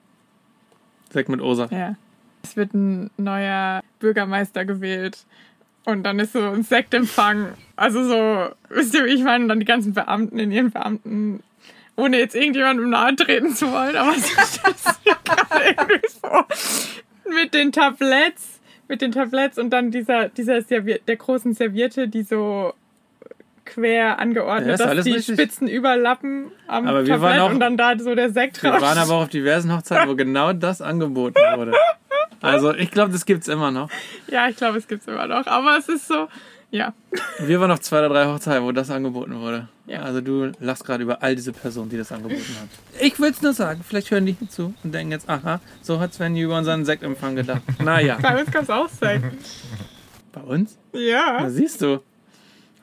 Sekt mit Osa. Ja. Es wird ein neuer Bürgermeister gewählt. Und dann ist so ein Sektempfang. Also so, wisst ihr, wie ich meine? Und dann die ganzen Beamten in ihren Beamten, ohne jetzt irgendjemandem nahe treten zu wollen, aber es ist das gerade irgendwie so. Mit den Tabletts, mit den Tabletts und dann dieser, dieser Servier der großen Serviette, die so quer angeordnet, Ja, dass die richtig. Spitzen überlappen am Aber wir waren auch- und dann da so der Sekt Wir waren aber auch auf diversen Hochzeiten, wo genau das angeboten wurde. Also ich glaube, das gibt's immer noch. Ja, ich glaube, es gibt's immer noch. Aber es ist so, ja. Wir waren auf zwei oder drei Hochzeiten, wo das angeboten wurde. Ja. Also du lachst gerade über all diese Personen, die das angeboten haben. Ich will's nur sagen, vielleicht hören die hier zu und denken jetzt, aha, so hat Sven über unseren Sektempfang gedacht. Naja, Bei uns kann es auch sein. bei uns? Ja. Na, siehst du.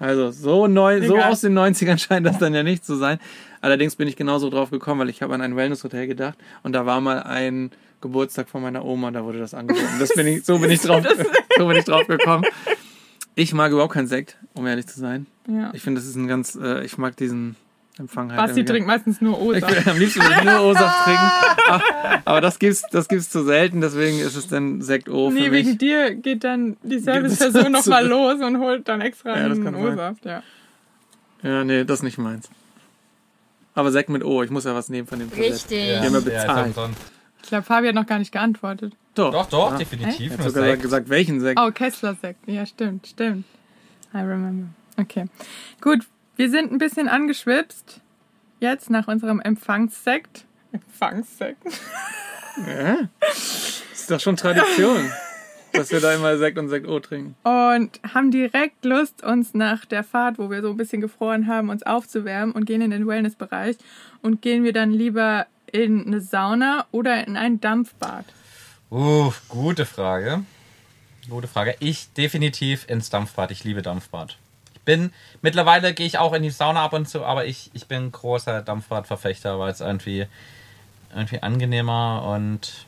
Also so neu, so Egal. aus den 90ern scheint das dann ja nicht zu sein. Allerdings bin ich genauso drauf gekommen, weil ich habe an ein Wellnesshotel gedacht und da war mal ein Geburtstag von meiner Oma, da wurde das angeboten. Das bin ich, so bin ich drauf, so bin ich drauf gekommen. Ich mag überhaupt keinen Sekt, um ehrlich zu sein. ja. Ich finde, das ist ein ganz, äh, ich mag diesen Empfang halt. Basti trinkt meistens nur Ich O-Saft. am liebsten würde ich nur O-Saft trinken. Aber, aber das gibt's, das gibt's zu selten, deswegen ist es dann Sekt O für Nee, mich. wegen dir geht dann die Serviceperson nochmal los und holt dann extra Ja, das einen. O-Saft. Ja. Ja, nee, das ist nicht meins. Aber Sekt mit O, ich muss ja was nehmen von dem. Richtig. Haben ja bezahlt. umsonst. Ich glaube, Fabi hat noch gar nicht geantwortet. Doch, Doch, doch, Ah, definitiv. Er hat nur sogar Sekt. gesagt, welchen Sekt. Oh, Kessler-Sekt. Ja, stimmt, stimmt. I remember. Okay. Gut, wir sind ein bisschen angeschwipst. Jetzt nach unserem Empfangssekt. Empfangssekt. Ja. Ist doch schon Tradition, dass wir da immer Sekt und Sekt O trinken. Und haben direkt Lust, uns nach der Fahrt, wo wir so ein bisschen gefroren haben, uns aufzuwärmen und gehen in den Wellnessbereich. Und gehen wir dann lieber in eine Sauna oder in ein Dampfbad? Uh, gute Frage. Gute Frage. Ich definitiv ins Dampfbad. Ich liebe Dampfbad. Bin, mittlerweile gehe ich auch in die Sauna ab und zu, aber ich, ich bin großer Dampfbadverfechter, weil es irgendwie, irgendwie angenehmer und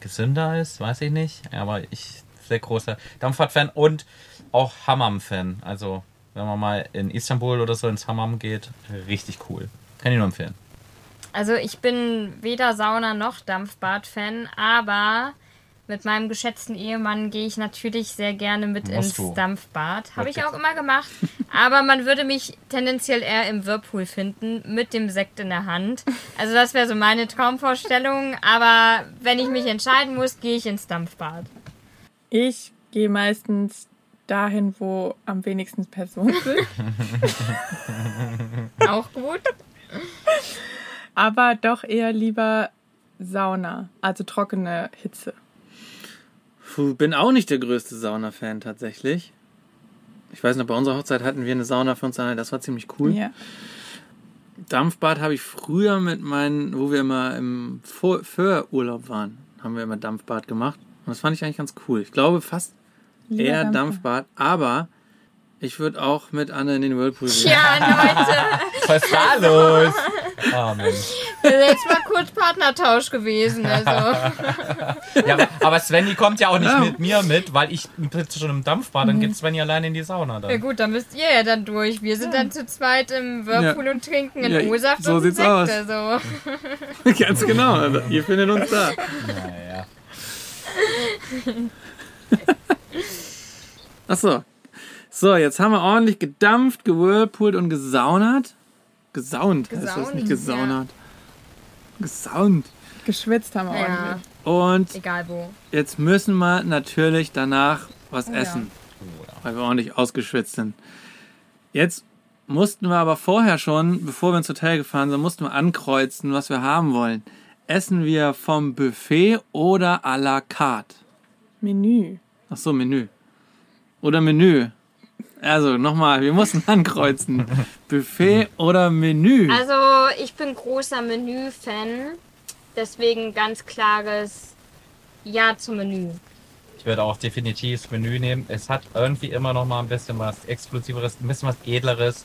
gesünder ist, weiß ich nicht. Aber ich sehr großer Dampfbad-Fan und auch Hammam-Fan. Also, wenn man mal in Istanbul oder so ins Hammam geht, richtig cool. Kann ich nur empfehlen. Also ich bin weder Sauna noch Dampfbad-Fan, aber mit meinem geschätzten Ehemann gehe ich natürlich sehr gerne mit Musst ins du. Dampfbad. Habe ich auch immer gemacht. Aber man würde mich tendenziell eher im Whirlpool finden, mit dem Sekt in der Hand. Also das wäre so meine Traumvorstellung. Aber wenn ich mich entscheiden muss, gehe ich ins Dampfbad. Ich gehe meistens dahin, wo am wenigsten Personen sind. Auch gut. aber doch eher lieber Sauna, also trockene Hitze. Puh, bin auch nicht der größte Sauna-Fan tatsächlich. Ich weiß noch, bei unserer Hochzeit hatten wir eine Sauna für uns alleine, das war ziemlich cool. Ja. Dampfbad habe ich früher mit meinen, wo wir immer im Vor Vorurlaub waren, haben wir immer Dampfbad gemacht. Und das fand ich eigentlich ganz cool. Ich glaube fast Lieber eher Dampfbad. Dampfbad, aber ich würde auch mit Anne in den Whirlpool gehen. Ja, Leute. Was ist da los? Oh Mensch. Das ist jetzt mal kurz Partnertausch gewesen. Also. Ja, aber- Svenny kommt ja auch nicht Ja. mit mir mit, weil ich sitze schon im Dampfbad, dann geht Svenny allein in die Sauna Ja dann. gut, dann müsst ihr ja dann durch. Wir sind dann zu zweit im Whirlpool Ja. und trinken Ja, einen O-Saft so und sieht's Sekt. aus. Also. Ganz genau. Also, ihr findet uns da. Naja. Achso. So, jetzt haben wir ordentlich gedampft, gewhirlpoolt und gesaunert. Gesaunt heißt das, Gesaunt, nicht gesaunert. Gesaunt. Geschwitzt haben wir Ja, ordentlich. Und egal wo. jetzt müssen wir natürlich danach was ja. essen, Oh, ja. weil wir ordentlich ausgeschwitzt sind. Jetzt mussten wir aber vorher schon, bevor wir ins Hotel gefahren sind, mussten wir ankreuzen, was wir haben wollen. Essen wir vom Buffet oder à la carte? Menü. Ach so, Menü. Oder Menü. Also nochmal, wir mussten ankreuzen. Buffet oder Menü? Also, ich bin großer Menü-Fan. Deswegen ganz klares Ja zum Menü. Ich würde auch definitiv das Menü nehmen. Es hat irgendwie immer noch mal ein bisschen was Exklusiveres, ein bisschen was Edleres,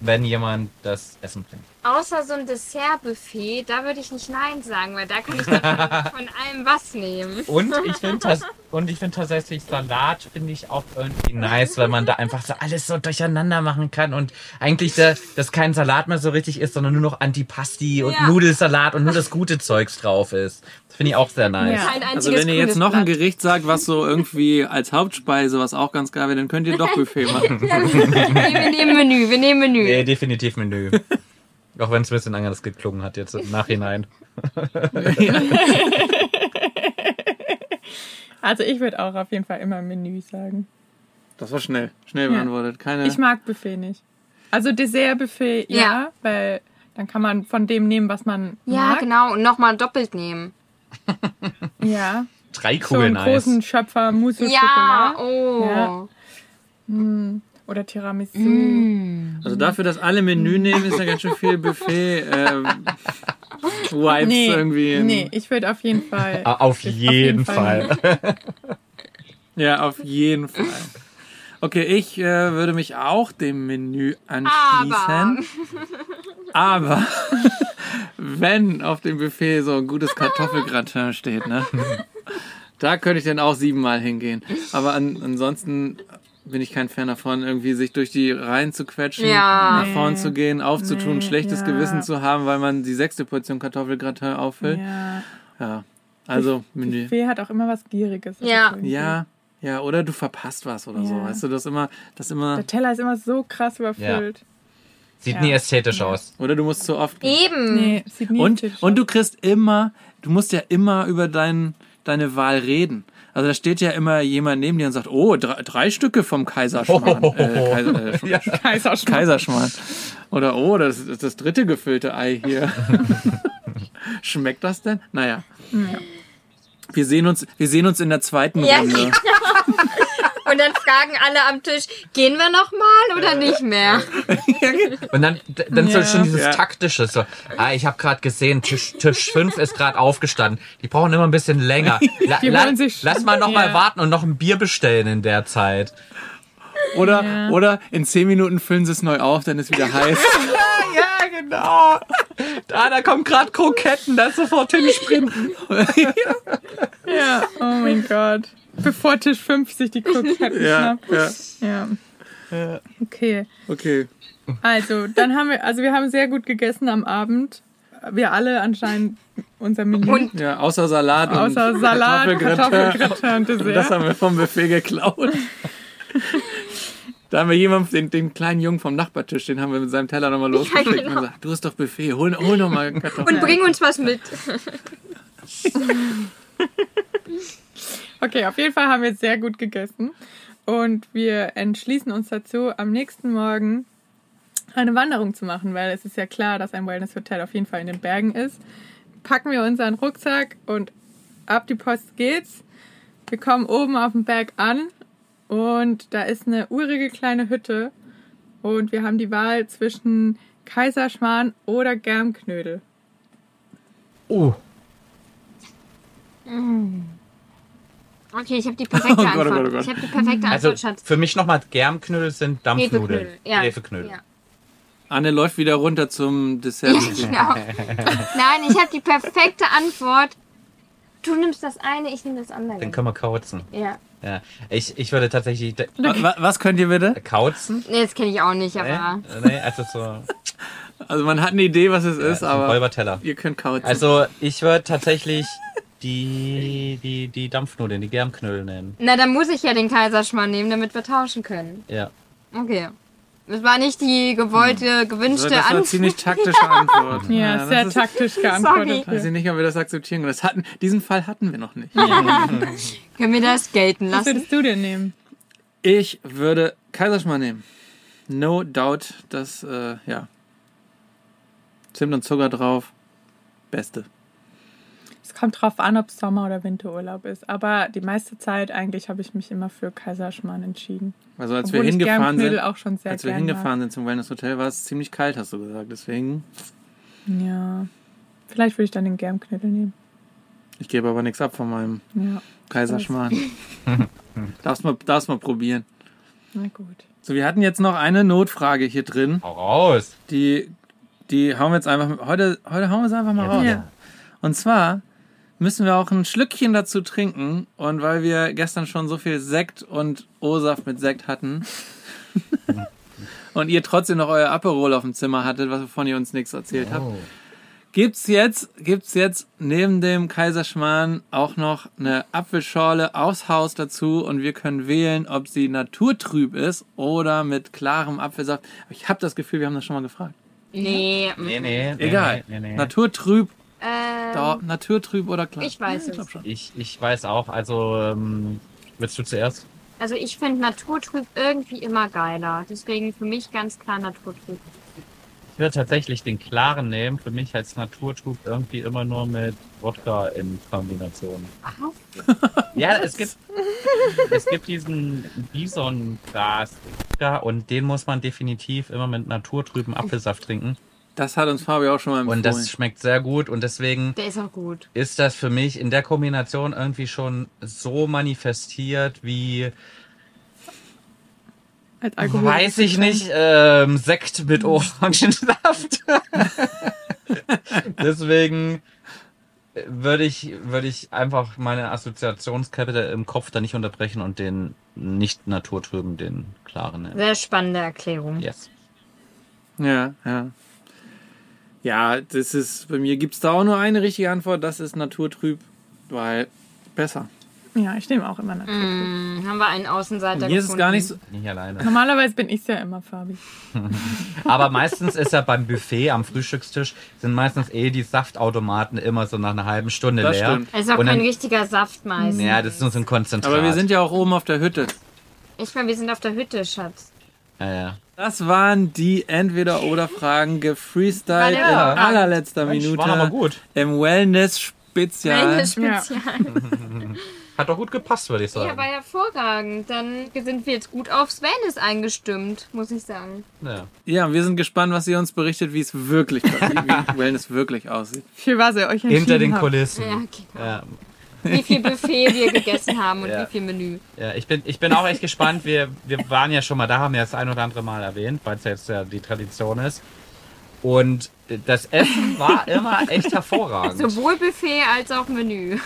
wenn jemand das Essen bringt. Außer so ein Dessertbuffet, da würde ich nicht Nein sagen, weil da kann ich dann von allem was nehmen. Und ich finde das, und ich finde tatsächlich Salat finde ich auch irgendwie nice, weil man da einfach so alles so durcheinander machen kann und eigentlich da, das kein Salat mehr so richtig ist, sondern nur noch Antipasti und Ja. Nudelsalat und nur das gute Zeugs drauf ist. Das finde ich auch sehr nice. Ja. Also wenn ihr jetzt noch ein. Gericht sagt, was so irgendwie als Hauptspeise, was auch ganz geil wäre, dann könnt ihr doch Buffet machen. Nee, wir nehmen Menü, wir nehmen Menü. Nee, definitiv Menü. Auch wenn es ein bisschen anders geklungen hat jetzt im Nachhinein. Also ich würde auch auf jeden Fall immer Menü sagen. Das war schnell, schnell Ja. beantwortet. Keine. Ich mag Buffet nicht. Also Dessertbuffet, ja, Ja. weil dann kann man von dem nehmen, was man Ja, mag. genau. Und nochmal doppelt nehmen. Ja, Drei so einen Kugeln Eis. großen Schöpfer Mousse Ja, oh. Ja. Oder Tiramisu. Mm. also dafür, dass alle Menü nehmen, ist ja ganz schön viel Buffet. Ähm, Vibes Nee, irgendwie. nee, ich würde auf jeden Fall. Ah, Auf jeden jeden Fall. Fall. Ja, auf jeden Fall. Okay, ich äh, würde mich auch dem Menü anschließen. Aber, wenn auf dem Buffet so ein gutes Kartoffelgratin steht, ne? Da könnte ich dann auch siebenmal hingehen. Aber an, ansonsten bin ich kein Fan davon, irgendwie sich durch die Reihen zu quetschen, Ja. nach vorn zu gehen, aufzutun, Nee, schlechtes ja. Gewissen zu haben, weil man die sechste Portion Kartoffelgratin auffüllt. Ja. Ja. Also, Menü. Buffet hat auch immer was Gieriges. Ja. Ja, ja, oder du verpasst was oder so. Weißt du, das immer, das immer. Der Teller ist immer so krass überfüllt. Sieht Ja. nie ästhetisch aus. Oder du musst zu oft gehen. Eben. Nee, sieht nie Und, ästhetisch und du kriegst immer, du musst ja immer über dein, deine Wahl reden. Also da steht ja immer jemand neben dir und sagt, oh, drei, drei Stücke vom Kaiserschmarrn. Äh, Kaiser, äh, Sch- Kaiserschmarrn. Kaiserschmarrn. Oder oh, das ist das dritte gefüllte Ei hier. Schmeckt das denn? Naja. Wir sehen uns, wir sehen uns in der zweiten Ja, Runde. Und dann fragen alle am Tisch, gehen wir noch mal oder nicht mehr? Und dann, dann Ja. so schon dieses Ja. taktische, so, ah, ich habe gerade gesehen, Tisch, Tisch 5 ist gerade aufgestanden. Die brauchen immer ein bisschen länger. La, Die la, wollen sich- lass mal noch mal Ja. warten und noch ein Bier bestellen in der Zeit. Oder, Ja. oder in zehn Minuten füllen sie es neu auf, dann ist wieder heiß. Ja, genau. Da, da kommen gerade Kroketten, da sofort hinsprinten. Ja, oh mein Gott. Bevor Tisch 5 sich die Kroketten ja, schnappt. ja. Ja. Okay. Okay. Also, dann haben wir, also wir haben sehr gut gegessen am Abend. Wir alle anscheinend unser Menü. Und Ja, außer Salat und Außer Salat, Kartoffelgratin. Kartoffelgratin und Das Dessert. haben wir vom Buffet geklaut. Da haben wir jemanden, den, den kleinen Jungen vom Nachbartisch, den haben wir mit seinem Teller nochmal losgeschickt genau. und gesagt, du hast doch Buffet, hol, hol noch mal Kartoffeln. Und bring uns was mit. Okay, auf jeden Fall haben wir sehr gut gegessen. Und wir entschließen uns dazu, am nächsten Morgen eine Wanderung zu machen, weil es ist ja klar, dass ein Wellness-Hotel auf jeden Fall in den Bergen ist. Packen wir unseren Rucksack und ab die Post geht's. Wir kommen oben auf dem Berg an und da ist eine urige kleine Hütte und wir haben die Wahl zwischen Kaiserschmarrn oder Germknödel. Oh. Okay, ich habe die perfekte Oh Gott, oh Antwort. Gott, oh Gott. Ich habe die perfekte Also Antwort, Schatz. für mich nochmal Germknödel sind Dampfnudeln. Hefeknödel. Ja. Hefeknödel. Ja. Anne läuft wieder runter zum Dessert. Genau. Nein, ich habe die perfekte Antwort. Du nimmst das eine, ich nehme das andere. Dann können wir kauzen. Ja. Ja. Ich, ich würde tatsächlich de- Wa- Was könnt ihr bitte? kauzen. Nee, das kenne ich auch nicht, Nee, aber. nee, also so Also man hat eine Idee, was es ist, ja, ein aber Räuberteller. ihr könnt kauzen. Also ich würde tatsächlich die, die, die Dampfnudeln, die Germknödel nehmen. Na, dann muss ich ja den Kaiserschmarrn nehmen, damit wir tauschen können. Ja. Okay. Das war nicht die gewollte, das gewünschte war eine Antwort. ziemlich taktische Antwort. Ja, das sehr ist- taktisch geantwortet. Weiß ich nicht, ob wir das akzeptieren können. Das hatten, diesen Fall hatten wir noch nicht. Können wir das gelten Was lassen? würdest du denn nehmen? Ich würde Kaiserschmarrn nehmen. No doubt, dass, äh, ja. Zimt und Zucker drauf. Beste. Es kommt drauf an, ob es Sommer- oder Winterurlaub ist. Aber die meiste Zeit eigentlich habe ich mich immer für Kaiserschmarrn entschieden. Also als Obwohl wir hingefahren sind, auch schon sehr als wir hingefahren sind zum Wellness Hotel, war es ziemlich kalt, hast du gesagt. Deswegen. Ja. Vielleicht würde ich dann den Germknödel nehmen. ich gebe aber nichts ab von meinem Ja. Kaiserschmarrn. darfst mal, darfst mal probieren. Na gut. So, wir hatten jetzt noch eine Notfrage hier drin. Hau raus. Die, die hauen wir jetzt einfach, heute, heute hauen wir es einfach mal raus. Ja. Und zwar müssen wir auch ein Schlückchen dazu trinken. Und weil wir gestern schon so viel Sekt und O-Saft mit Sekt hatten und ihr trotzdem noch euer Aperol auf dem Zimmer hattet, was wovon ihr uns nichts erzählt habt, Oh. gibt's jetzt, gibt's jetzt neben dem Kaiserschmarrn auch noch eine Apfelschorle aus Haus dazu und wir können wählen, ob sie naturtrüb ist oder mit klarem Apfelsaft. Ich habe das Gefühl, wir haben das schon mal gefragt. Nee. Nee, nee. nee, Egal. Nee, nee. Naturtrüb, Ähm, da, naturtrüb oder klar. ich weiß glaub schon. Ich, ich weiß auch, also ähm, willst du zuerst? Also ich finde Naturtrüb irgendwie immer geiler. Deswegen für mich ganz klar Naturtrüb. Ich würde tatsächlich den klaren nehmen. Für mich als Naturtrug irgendwie immer nur mit Wodka in Kombination. Ja, es gibt, es gibt diesen Bison-Gras und den muss man definitiv immer mit naturtrüben Apfelsaft trinken. Das hat uns Fabio auch schon mal empfohlen. Und das schmeckt sehr gut und deswegen Der ist auch gut. ist das für mich in der Kombination irgendwie schon so manifestiert wie, Als Alkohol. weiß ich nicht, ähm, Sekt mit Orangensaft. deswegen würde ich, würde ich einfach meine Assoziationskette im Kopf da nicht unterbrechen und den nicht naturtrüben, den klaren nehmen. Sehr spannende Erklärung. Yes. ja, ja. Ja, das ist, bei mir gibt's da auch nur eine richtige Antwort, das ist naturtrüb, weil besser. Ja, ich nehme auch immer Natur. Hm, haben wir einen Außenseiter hier ist es gar nicht so, Nicht alleine. Normalerweise bin ich ja immer Fabi. Aber meistens ist ja beim Buffet am Frühstückstisch sind meistens eh die Saftautomaten immer so nach einer halben Stunde Das leer. stimmt. Es ist auch Und kein dann- richtiger Saft meistens. Ja, das ist nur so ein Konzentrat. aber wir sind ja auch oben auf der Hütte. Ich meine, wir sind auf der Hütte, Schatz. Ja, ja. Das waren die Entweder-Oder-Fragen gefreestylt War der in allerletzter Minute War aber gut. im Wellness-Spezial. Wellness-Spezial. Hat doch gut gepasst, würde ich Ja, sagen. war hervorragend. Dann sind wir jetzt gut aufs Wellness eingestimmt, muss ich sagen. Ja. Ja, wir sind gespannt, was ihr uns berichtet, wie es wirklich, wie Wellness wirklich aussieht. Für was ihr euch entschieden Hinter den habt. Kulissen. Ja, genau. Ja, Wie viel Buffet wir gegessen haben und Ja. wie viel Menü. ja, ich bin, ich bin auch echt gespannt. Wir, wir waren ja schon mal da, haben ja das ein oder andere Mal erwähnt, weil es ja jetzt ja die Tradition ist. Und das Essen war immer echt hervorragend. Sowohl Buffet als auch Menü.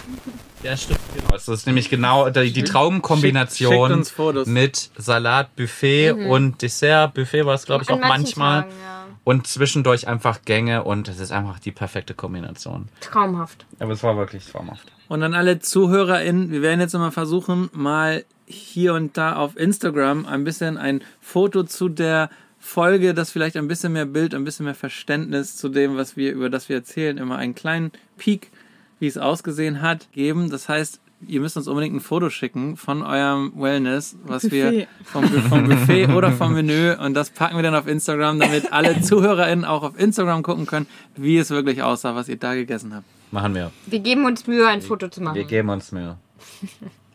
Ja, stimmt. Genau. Das ist nämlich genau die, die Traumkombination mit Salat, Buffet und Dessert. Buffet war es, glaube ich, Mhm. An auch manchmal. Tagen, ja. Und zwischendurch einfach Gänge und das ist einfach die perfekte Kombination. Traumhaft. Aber es war wirklich traumhaft. Und an alle ZuhörerInnen, wir werden jetzt mal versuchen, mal hier und da auf Instagram ein bisschen ein Foto zu der Folge, das vielleicht ein bisschen mehr Bild, ein bisschen mehr Verständnis zu dem, was wir, über das wir erzählen, immer einen kleinen Peak, wie es ausgesehen hat, geben. Das heißt, ihr müsst uns unbedingt ein Foto schicken von eurem Wellness, was wir Buffet. vom, Bu- vom Buffet oder vom Menü und das packen wir dann auf Instagram, damit alle ZuhörerInnen auch auf Instagram gucken können, wie es wirklich aussah, was ihr da gegessen habt. Machen wir. Wir geben uns Mühe, ein Foto zu Wir machen. geben uns Mühe.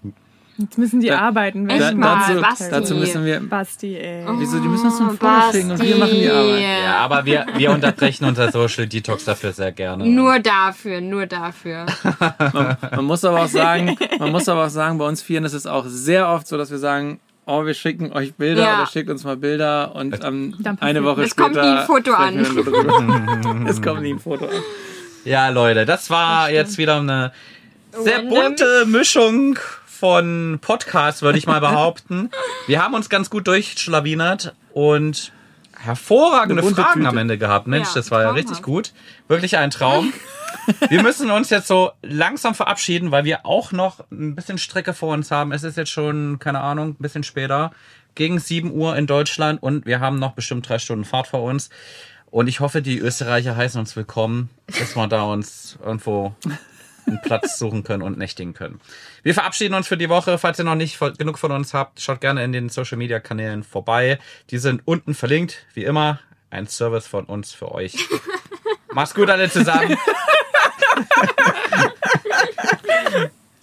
Jetzt müssen die Da- arbeiten. Echt wenn- mal, dazu, Basti. dazu müssen wir Basti, ey. Wieso? Die müssen uns ein Oh, Foto schicken und wir machen die Arbeit. Ja, aber wir, wir unterbrechen unser Social Detox dafür sehr gerne. Nur dafür, nur dafür. Man muss aber auch sagen, man muss aber auch sagen, bei uns Vieren ist es auch sehr oft so, dass wir sagen, oh, wir schicken euch Bilder Ja. oder schickt uns mal Bilder und ähm, eine Woche Es später kommt nie ein Foto an. es kommt nie ein Foto an. Ja, Leute, das war jetzt wieder eine sehr Random. bunte Mischung von Podcasts, würde ich mal behaupten. Wir haben uns ganz gut durchschlawinert und hervorragende Fragen Tüte. am Ende gehabt. Mensch, Ja, das war ja richtig gut. Wirklich ein Traum. Wir müssen uns jetzt so langsam verabschieden, weil wir auch noch ein bisschen Strecke vor uns haben. Es ist jetzt schon, keine Ahnung, ein bisschen später. Gegen 7 Uhr in Deutschland und wir haben noch bestimmt drei Stunden Fahrt vor uns. Und ich hoffe, die Österreicher heißen uns willkommen, dass wir da uns irgendwo einen Platz suchen können und nächtigen können. Wir verabschieden uns für die Woche. Falls ihr noch nicht voll- genug von uns habt, schaut gerne in den Social Media Kanälen vorbei. Die sind unten verlinkt, wie immer. Ein Service von uns für euch. Macht's gut alle zusammen.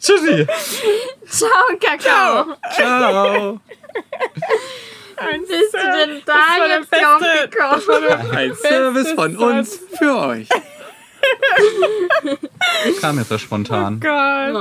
Tschüssi. Ciao, Kakao. Ciao. Bist du denn da jetzt drauf beste- gekommen? Ein Service von uns für euch. Kam jetzt so spontan. Gott.